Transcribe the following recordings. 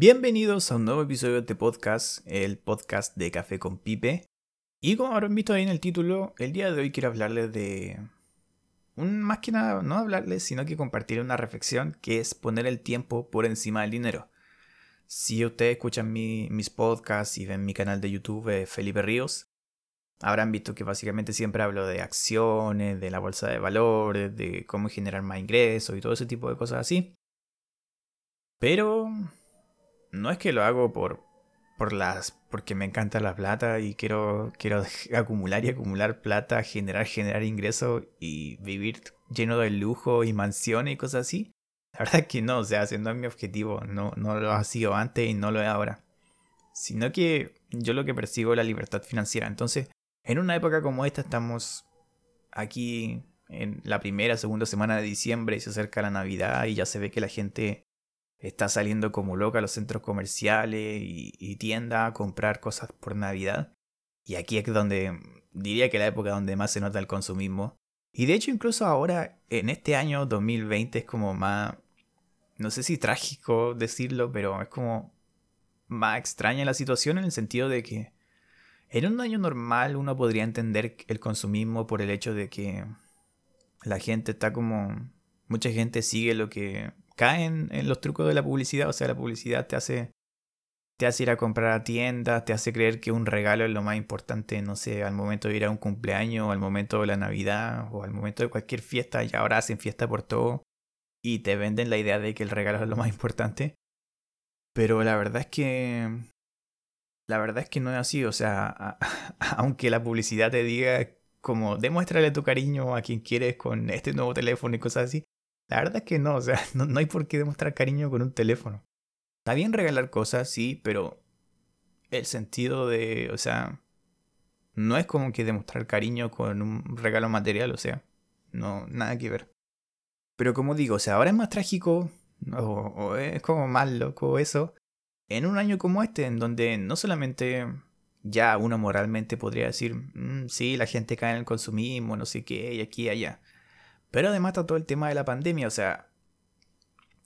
Bienvenidos a un nuevo episodio de este podcast, el podcast de Café con Pipe. Y como habrán visto ahí en el título, el día de hoy quiero hablarles de... Un, más que nada, no hablarles, sino que compartir una reflexión que es poner el tiempo por encima del dinero. Si ustedes escuchan mis podcasts y ven mi canal de YouTube, eh, Felipe Ríos, habrán visto que básicamente siempre hablo de acciones, de la bolsa de valores, de cómo generar más ingresos y todo ese tipo de cosas así. Pero no es que lo hago por, por las, porque me encanta la plata y quiero, quiero acumular y acumular plata, generar, generar ingresos y vivir lleno de lujo y mansiones y cosas así. La verdad es que no, o sea, no es mi objetivo, no, no lo ha sido antes y no lo es ahora. Sino que yo lo que persigo es la libertad financiera. Entonces, en una época como esta estamos aquí en la primera, segunda semana de diciembre y se acerca la Navidad y ya se ve que la gente está saliendo como loca a los centros comerciales y, tiendas a comprar cosas por Navidad. Y aquí es donde diría que la época donde más se nota el consumismo. Y de hecho incluso ahora, en este año 2020, es como más, no sé si trágico decirlo, pero es como más extraña la situación en el sentido de que en un año normal uno podría entender el consumismo por el hecho de que la gente está como... Mucha gente sigue lo que caen en los trucos de la publicidad. O sea, la publicidad te hace, te hace ir a comprar a tiendas, te hace creer que un regalo es lo más importante, no sé, al momento de ir a un cumpleaños, o al momento de la Navidad, o al momento de cualquier fiesta. Y ahora hacen fiesta por todo y te venden la idea de que el regalo es lo más importante. Pero la verdad es que. La verdad es que no es así. O sea, aunque la publicidad te diga como demuéstrale tu cariño a quien quieres con este nuevo teléfono y cosas así. La verdad es que no, o sea, no, hay por qué demostrar cariño con un teléfono. Está bien regalar cosas, sí, pero el sentido de, o sea, no es como que demostrar cariño con un regalo material, o sea, no, nada que ver. Pero como digo, o sea, ahora es más trágico, o, es como más loco eso, en un año como este, en donde no solamente ya uno moralmente podría decir, mm, sí, la gente cae en el consumismo, no sé qué, y aquí y allá. Pero además está todo el tema de la pandemia, o sea,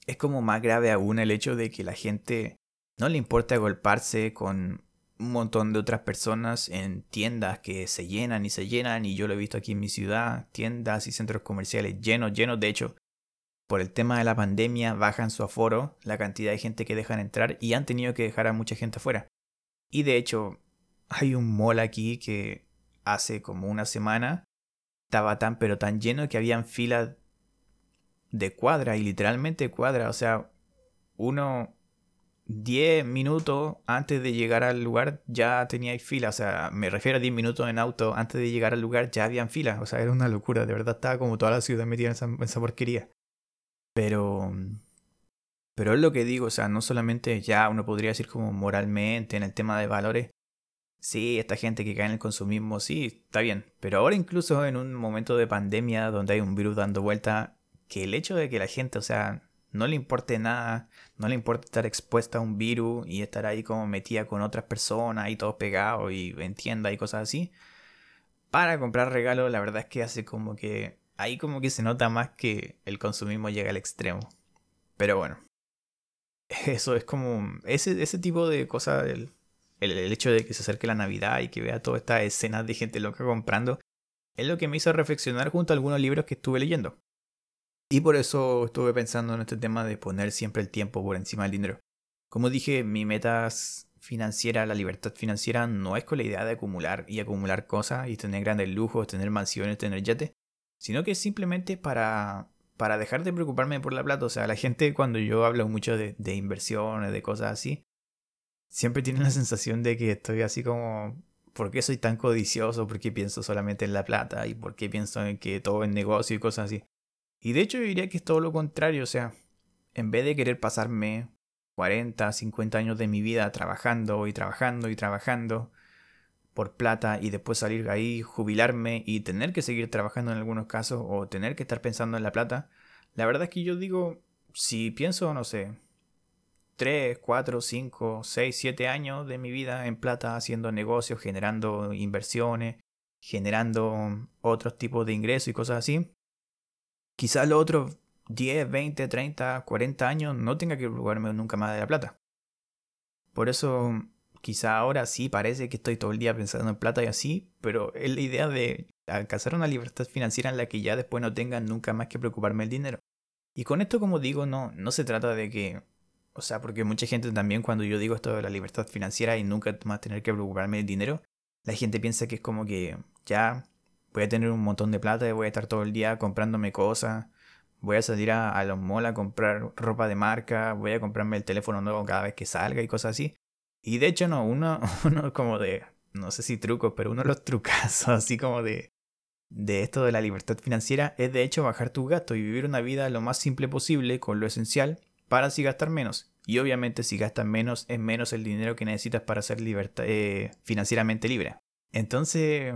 es como más grave aún el hecho de que la gente no le importa golparse con un montón de otras personas en tiendas que se llenan y se llenan y yo lo he visto aquí en mi ciudad, tiendas y centros comerciales llenos, llenos, de hecho, por el tema de la pandemia bajan su aforo, la cantidad de gente que dejan entrar y han tenido que dejar a mucha gente afuera. Y de hecho, hay un mall aquí que hace como una semana estaba tan pero tan lleno que habían filas de cuadra y literalmente cuadra, o sea, uno 10 minutos antes de llegar al lugar ya tenía fila, o sea, me refiero a 10 minutos en auto antes de llegar al lugar ya habían fila, o sea, era una locura, de verdad estaba como toda la ciudad metida en esa, en esa porquería. Pero pero es lo que digo, o sea, no solamente ya uno podría decir como moralmente en el tema de valores, Sí, esta gente que cae en el consumismo, sí, está bien. Pero ahora incluso en un momento de pandemia donde hay un virus dando vuelta, que el hecho de que la gente, o sea, no le importe nada, no le importa estar expuesta a un virus y estar ahí como metida con otras personas y todos pegados y en tienda y cosas así, para comprar regalos, la verdad es que hace como que ahí como que se nota más que el consumismo llega al extremo. Pero bueno, eso es como ese, ese tipo de cosas el, hecho de que se acerque la Navidad y que vea toda esta escena de gente loca comprando, es lo que me hizo reflexionar junto a algunos libros que estuve leyendo. Y por eso estuve pensando en este tema de poner siempre el tiempo por encima del dinero. Como dije, mi meta financiera, la libertad financiera, no es con la idea de acumular y acumular cosas y tener grandes lujos, tener mansiones, tener yate, sino que es simplemente para, para dejar de preocuparme por la plata. O sea, la gente cuando yo hablo mucho de, de inversiones, de cosas así, siempre tienen la sensación de que estoy así como, ¿por qué soy tan codicioso? ¿Por qué pienso solamente en la plata? ¿Y por qué pienso en que todo es negocio y cosas así? Y de hecho yo diría que es todo lo contrario, o sea, en vez de querer pasarme 40, 50 años de mi vida trabajando y trabajando y trabajando por plata y después salir ahí, jubilarme y tener que seguir trabajando en algunos casos o tener que estar pensando en la plata, la verdad es que yo digo, si pienso, no sé, 3, 4, 5, 6, 7 años de mi vida en plata haciendo negocios, generando inversiones, generando otros tipos de ingresos y cosas así. Quizás los otros 10, 20, 30, 40 años no tenga que preocuparme nunca más de la plata. Por eso quizá ahora sí parece que estoy todo el día pensando en plata y así, pero es la idea de alcanzar una libertad financiera en la que ya después no tenga nunca más que preocuparme el dinero. Y con esto, como digo, no, no se trata de que, o sea, porque mucha gente también cuando yo digo esto de la libertad financiera y nunca más tener que preocuparme del dinero, la gente piensa que es como que ya voy a tener un montón de plata y voy a estar todo el día comprándome cosas, voy a salir a, a los malls a comprar ropa de marca, voy a comprarme el teléfono nuevo cada vez que salga y cosas así. Y de hecho no, uno, como de, no sé si trucos, pero uno de los trucazos así como de, de esto de la libertad financiera es de hecho bajar tu gasto y vivir una vida lo más simple posible con lo esencial para así gastar menos. Y obviamente si gastas menos es menos el dinero que necesitas para ser eh, financieramente libre. Entonces,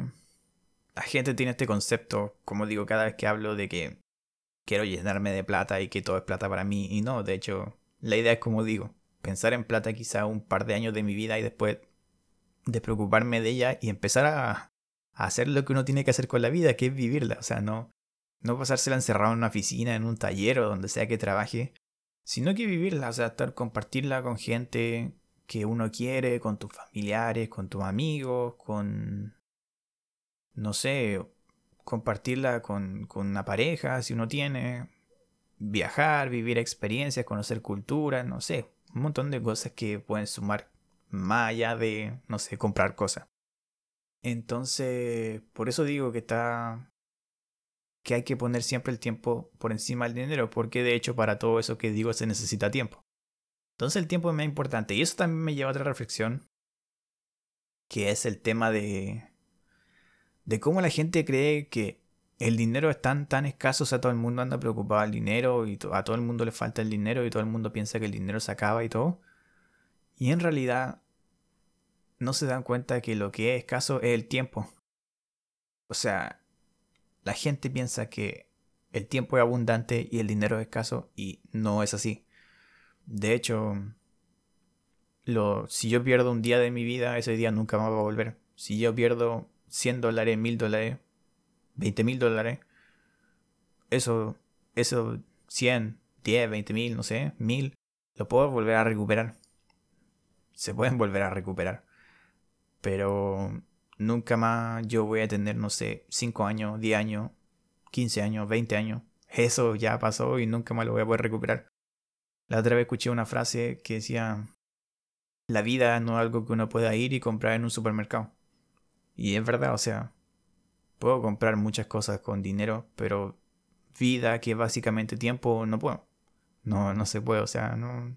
la gente tiene este concepto, como digo cada vez que hablo, de que quiero llenarme de plata y que todo es plata para mí. Y no, de hecho, la idea es como digo, pensar en plata quizá un par de años de mi vida y después despreocuparme de ella y empezar a, hacer lo que uno tiene que hacer con la vida, que es vivirla. O sea, no, no pasársela encerrado en una oficina, en un taller o donde sea que trabaje, sino que vivirla, o sea, estar, compartirla con gente que uno quiere, con tus familiares, con tus amigos, con, no sé, compartirla con, con una pareja, si uno tiene, viajar, vivir experiencias, conocer cultura, no sé, un montón de cosas que pueden sumar más allá de, no sé, comprar cosas. Entonces, por eso digo que está que hay que poner siempre el tiempo por encima del dinero, porque de hecho para todo eso que digo se necesita tiempo. Entonces el tiempo es más importante y eso también me lleva a otra reflexión, que es el tema de de cómo la gente cree que el dinero es tan tan escaso, o sea, todo el mundo anda preocupado del dinero y a todo el mundo le falta el dinero y todo el mundo piensa que el dinero se acaba y todo. Y en realidad no se dan cuenta que lo que es escaso es el tiempo. O sea, la gente piensa que el tiempo es abundante y el dinero es escaso y no es así. De hecho, lo, si yo pierdo un día de mi vida, ese día nunca más va a volver. Si yo pierdo 100 dólares, 1000 dólares, 20 mil dólares, eso, eso 100, 10, 20 mil, no sé, 1000, lo puedo volver a recuperar. Se pueden volver a recuperar pero nunca más yo voy a tener, no sé, 5 años, 10 años, 15 años, 20 años. Eso ya pasó y nunca más lo voy a poder recuperar. La otra vez escuché una frase que decía, la vida no es algo que uno pueda ir y comprar en un supermercado. Y es verdad, o sea, puedo comprar muchas cosas con dinero, pero vida, que es básicamente tiempo, no puedo. No, no se puede, o sea, no.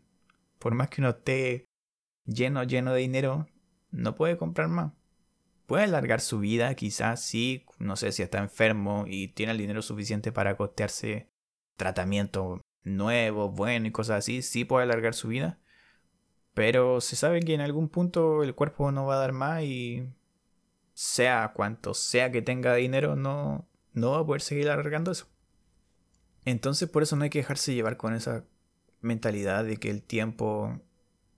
Por más que uno esté lleno, lleno de dinero, no puede comprar más. Puede alargar su vida, quizás sí, no sé si está enfermo y tiene el dinero suficiente para costearse tratamiento nuevo, bueno y cosas así, sí puede alargar su vida. Pero se sabe que en algún punto el cuerpo no va a dar más y sea cuanto sea que tenga dinero, no, no va a poder seguir alargando eso. Entonces por eso no hay que dejarse llevar con esa mentalidad de que el tiempo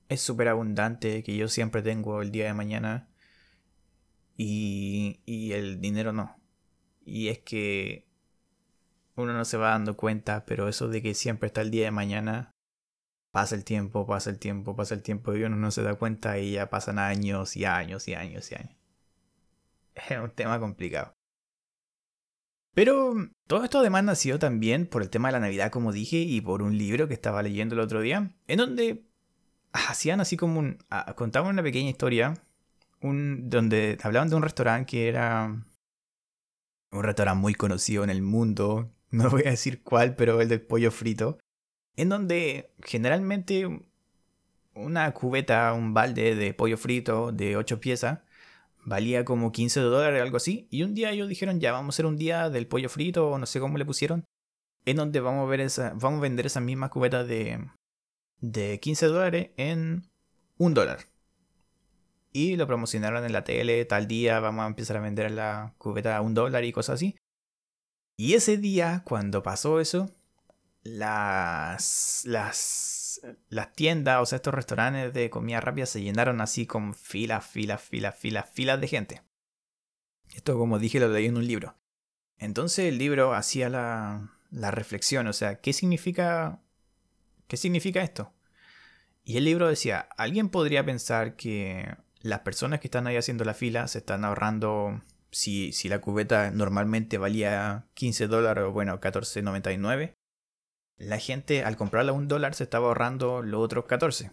es súper abundante, que yo siempre tengo el día de mañana y, y el dinero no. Y es que uno no se va dando cuenta, pero eso de que siempre está el día de mañana, pasa el tiempo, pasa el tiempo, pasa el tiempo y uno no se da cuenta y ya pasan años y años y años y años. Es un tema complicado. Pero todo esto además nació también por el tema de la Navidad, como dije, y por un libro que estaba leyendo el otro día, en donde hacían así como un... contaban una pequeña historia un, donde hablaban de un restaurante que era un restaurante muy conocido en el mundo, no voy a decir cuál, pero el del pollo frito, en donde generalmente una cubeta, un balde de pollo frito de 8 piezas, valía como 15 dólares, algo así, y un día ellos dijeron, ya vamos a hacer un día del pollo frito, o no sé cómo le pusieron, en donde vamos a, ver esa, vamos a vender esas mismas cubetas de, de 15 dólares en un dólar. Y lo promocionaron en la tele, tal día vamos a empezar a vender la cubeta a un dólar y cosas así. Y ese día, cuando pasó eso, las, las, las tiendas, o sea, estos restaurantes de comida rápida se llenaron así con filas, filas, filas, filas, filas de gente. Esto, como dije, lo leí en un libro. Entonces el libro hacía la, la reflexión, o sea, ¿qué significa ¿Qué significa esto? Y el libro decía, alguien podría pensar que las personas que están ahí haciendo la fila se están ahorrando, si, si la cubeta normalmente valía 15 dólares o bueno, 14.99, la gente al comprarla a un dólar se estaba ahorrando los otros 14.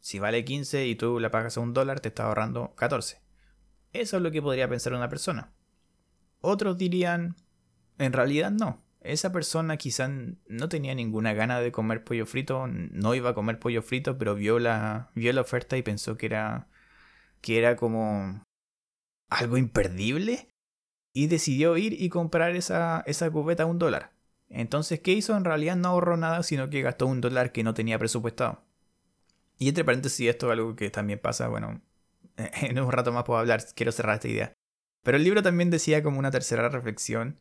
Si vale 15 y tú la pagas a un dólar, te está ahorrando 14. Eso es lo que podría pensar una persona. Otros dirían, en realidad no. Esa persona quizá no tenía ninguna gana de comer pollo frito, no iba a comer pollo frito, pero vio la, vio la oferta y pensó que era, que era como algo imperdible y decidió ir y comprar esa, esa cubeta a un dólar. Entonces, ¿qué hizo? En realidad no ahorró nada, sino que gastó un dólar que no tenía presupuestado. Y entre paréntesis, esto es algo que también pasa, bueno, en un rato más puedo hablar, quiero cerrar esta idea. Pero el libro también decía como una tercera reflexión,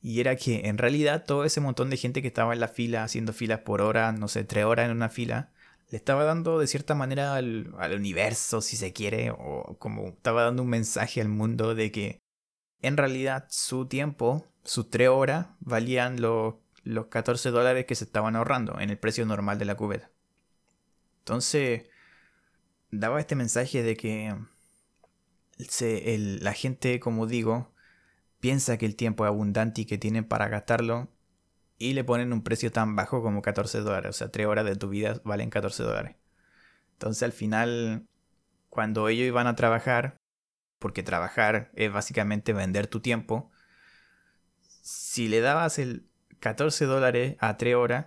y era que en realidad todo ese montón de gente que estaba en la fila, haciendo filas por hora, no sé, tres horas en una fila, le estaba dando de cierta manera al, universo, si se quiere, o como estaba dando un mensaje al mundo de que en realidad su tiempo, sus tres horas, valían los, los 14 dólares que se estaban ahorrando en el precio normal de la cubeta. Entonces, daba este mensaje de que la gente, como digo, piensa que el tiempo es abundante y que tienen para gastarlo y le ponen un precio tan bajo como 14 dólares. O sea, 3 horas de tu vida valen 14 dólares. Entonces al final, cuando ellos iban a trabajar, porque trabajar es básicamente vender tu tiempo, si le dabas el 14 dólares a 3 horas,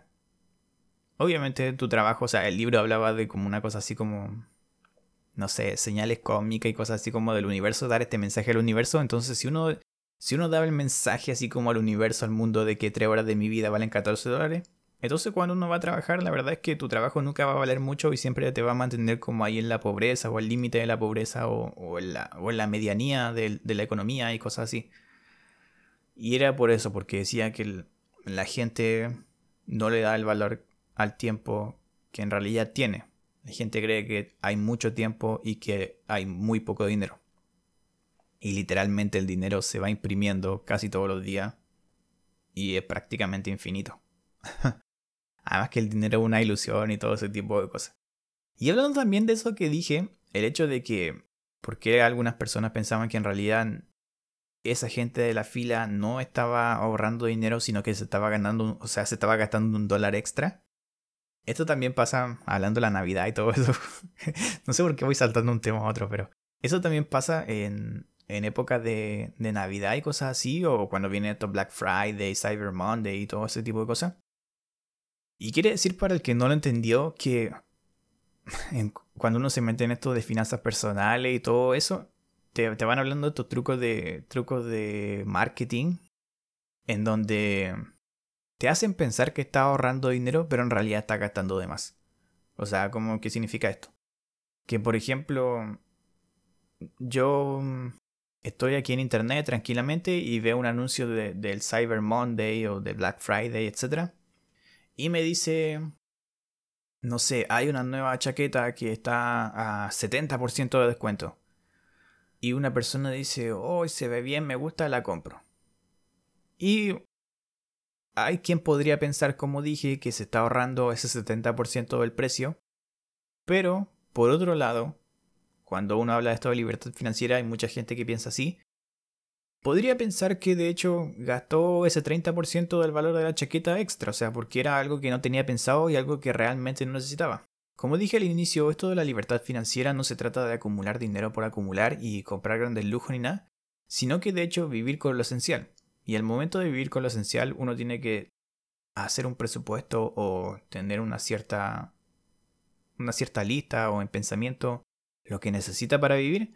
obviamente tu trabajo, o sea, el libro hablaba de como una cosa así como, no sé, señales cómicas y cosas así como del universo, dar este mensaje al universo. Entonces, si uno, si uno daba el mensaje así como al universo, al mundo, de que 3 horas de mi vida valen 14 dólares, entonces cuando uno va a trabajar, la verdad es que tu trabajo nunca va a valer mucho y siempre te va a mantener como ahí en la pobreza o al límite de la pobreza o, en la, medianía de, la economía y cosas así. Y era por eso, porque decía que la gente no le da el valor al tiempo que en realidad tiene. La gente cree que hay mucho tiempo y que hay muy poco dinero. Y literalmente el dinero se va imprimiendo casi todos los días y es prácticamente infinito. Además que el dinero es una ilusión y todo ese tipo de cosas. Y hablando también de eso que dije, el hecho de que, ¿por qué algunas personas pensaban que en realidad esa gente de la fila no estaba ahorrando dinero, sino que se estaba ganando, o sea, se estaba gastando un dólar extra? Esto también pasa hablando de la Navidad y todo eso. no sé por qué voy saltando un tema a otro, pero eso también pasa en, en épocas de, de, Navidad y cosas así, o cuando viene esto Black Friday, Cyber Monday y todo ese tipo de cosas. Y quiere decir para el que no lo entendió que cuando uno se mete en esto de finanzas personales y todo eso, te, te van hablando de estos trucos de, trucos de marketing en donde te hacen pensar que estás ahorrando dinero, pero en realidad estás gastando de más. O sea, ¿cómo, ¿qué significa esto? Que por ejemplo, yo estoy aquí en internet tranquilamente y veo un anuncio de, del Cyber Monday o de Black Friday, etc. Y me dice, no sé, hay una nueva chaqueta que está a 70% de descuento. Y una persona dice, oh, se ve bien, me gusta, la compro. Y hay quien podría pensar, como dije, que se está ahorrando ese 70% del precio. Pero, por otro lado, cuando uno habla de esto de libertad financiera, hay mucha gente que piensa así. Podría pensar que de hecho gastó ese 30% del valor de la chaqueta extra, o sea, porque era algo que no tenía pensado y algo que realmente no necesitaba. Como dije al inicio, esto de la libertad financiera no se trata de acumular dinero por acumular y comprar grandes lujos ni nada, sino que de hecho vivir con lo esencial. Y al momento de vivir con lo esencial, uno tiene que hacer un presupuesto o tener una cierta una cierta lista o en pensamiento lo que necesita para vivir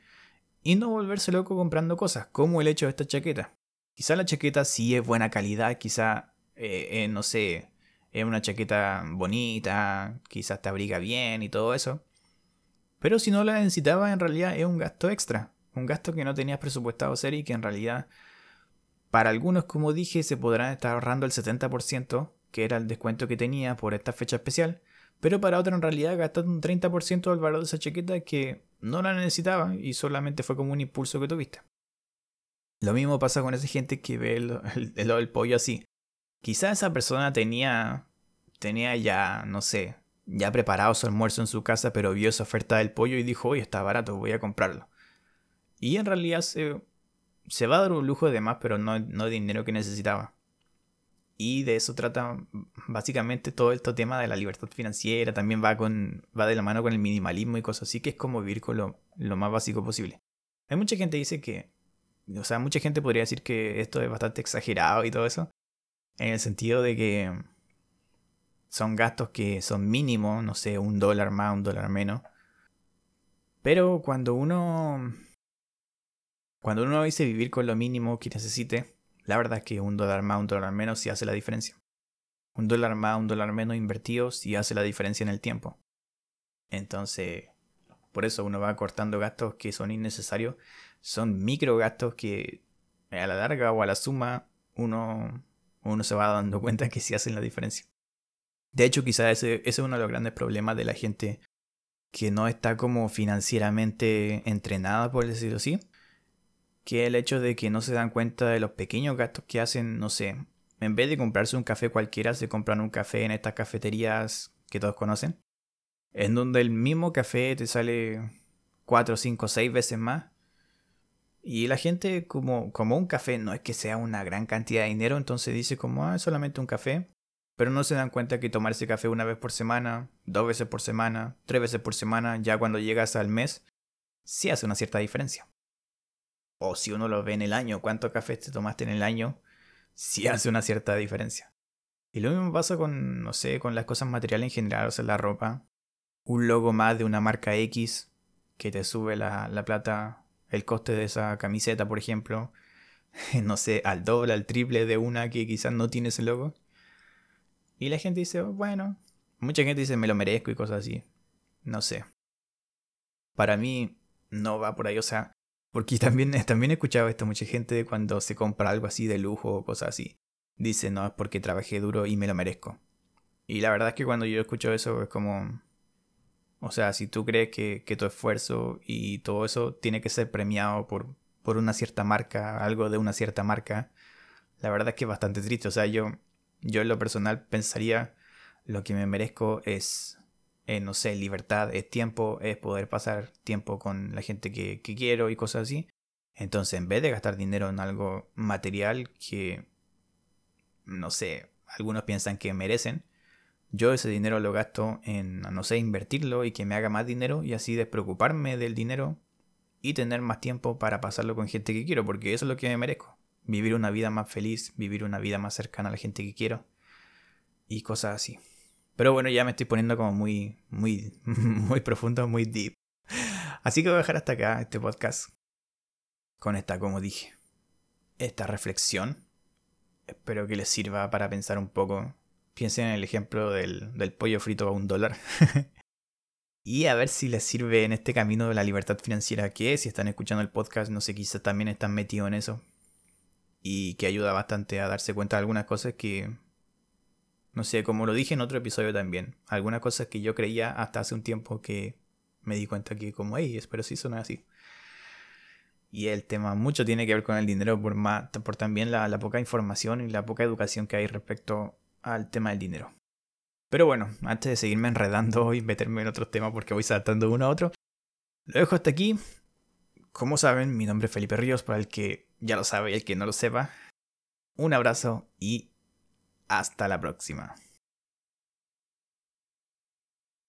y no volverse loco comprando cosas, como el hecho de esta chaqueta. Quizá la chaqueta sí es buena calidad, quizá, eh, eh, no sé, es una chaqueta bonita, quizás te abriga bien y todo eso. Pero si no la necesitaba, en realidad es un gasto extra, un gasto que no tenías presupuestado hacer y que en realidad para algunos, como dije, se podrán estar ahorrando el 70%, que era el descuento que tenía por esta fecha especial, pero para otros en realidad gastando un 30% del valor de esa chaqueta que no la necesitaba y solamente fue como un impulso que tuviste. Lo mismo pasa con esa gente que ve el, pollo así. Quizá esa persona tenía, tenía ya, no sé, ya preparado su almuerzo en su casa, pero vio esa oferta del pollo y dijo, oye, está barato, voy a comprarlo. Y en realidad se, se va a dar un lujo de más, pero no, no dinero que necesitaba. Y de eso trata básicamente todo este tema de la libertad financiera. También va, con, va de la mano con el minimalismo y cosas así, que es como vivir con lo, lo más básico posible. Hay mucha gente que dice que, o sea, mucha gente podría decir que esto es bastante exagerado y todo eso. En el sentido de que son gastos que son mínimos, no sé, un dólar más, un dólar menos. Pero cuando uno. Cuando uno dice vivir con lo mínimo que necesite, la verdad es que un dólar más, un dólar menos sí hace la diferencia. Un dólar más, un dólar menos invertido sí hace la diferencia en el tiempo. Entonces, por eso uno va cortando gastos que son innecesarios. Son micro gastos que a la larga o a la suma uno, uno se va dando cuenta que sí hacen la diferencia. De hecho, quizás ese, ese es uno de los grandes problemas de la gente que no está como financieramente entrenada, por decirlo así. Que el hecho de que no se dan cuenta de los pequeños gastos que hacen, no sé, en vez de comprarse un café cualquiera, se compran un café en estas cafeterías que todos conocen. En donde el mismo café te sale 4, 5, 6 veces más. Y la gente, como, como un café no es que sea una gran cantidad de dinero, entonces dice como, ah, es solamente un café pero no se dan cuenta que tomar ese café una vez por semana, dos veces por semana, tres veces por semana, ya cuando llegas al mes, sí hace una cierta diferencia. O si uno lo ve en el año, cuánto café te tomaste en el año, sí hace una cierta diferencia. Y lo mismo pasa con, no sé, con las cosas materiales en general, o sea, la ropa. Un logo más de una marca X que te sube la, la plata, el coste de esa camiseta, por ejemplo. no sé, al doble, al triple de una que quizás no tiene ese logo. Y la gente dice, bueno, mucha gente dice me lo merezco y cosas así. No sé. Para mí no va por ahí, o sea, porque también, también he escuchado esto mucha gente cuando se compra algo así de lujo o cosas así. Dice, no, es porque trabajé duro y me lo merezco. Y la verdad es que cuando yo escucho eso es como... O sea, si tú crees que, que tu esfuerzo y todo eso tiene que ser premiado por, por una cierta marca, algo de una cierta marca, la verdad es que es bastante triste. O sea, yo yo en lo personal pensaría lo que me merezco es, eh, no sé, libertad, es tiempo, es poder pasar tiempo con la gente que, que quiero y cosas así. Entonces, en vez de gastar dinero en algo material que, no sé, algunos piensan que merecen, yo ese dinero lo gasto en, no sé, invertirlo y que me haga más dinero y así despreocuparme del dinero y tener más tiempo para pasarlo con gente que quiero, porque eso es lo que me merezco vivir una vida más feliz, vivir una vida más cercana a la gente que quiero y cosas así. Pero bueno, ya me estoy poniendo como muy, muy, muy profundo, muy deep. Así que voy a dejar hasta acá este podcast con esta, como dije, esta reflexión. Espero que les sirva para pensar un poco. Piensen en el ejemplo del, del pollo frito a un dólar. y a ver si les sirve en este camino de la libertad financiera que si están escuchando el podcast, no sé, quizás también están metidos en eso y que ayuda bastante a darse cuenta de algunas cosas que, no sé, como lo dije en otro episodio también, algunas cosas que yo creía hasta hace un tiempo que me di cuenta que como, hey, espero si son así. Y el tema mucho tiene que ver con el dinero por, más, por también la poca información y la poca educación que hay respecto al tema del dinero. Pero bueno, antes de seguirme enredando y meterme en otros temas porque voy saltando uno a otro, lo dejo hasta aquí. Como saben, mi nombre es Felipe Ríos, para el que ya lo sabe y el que no lo sepa. Un abrazo y hasta la próxima.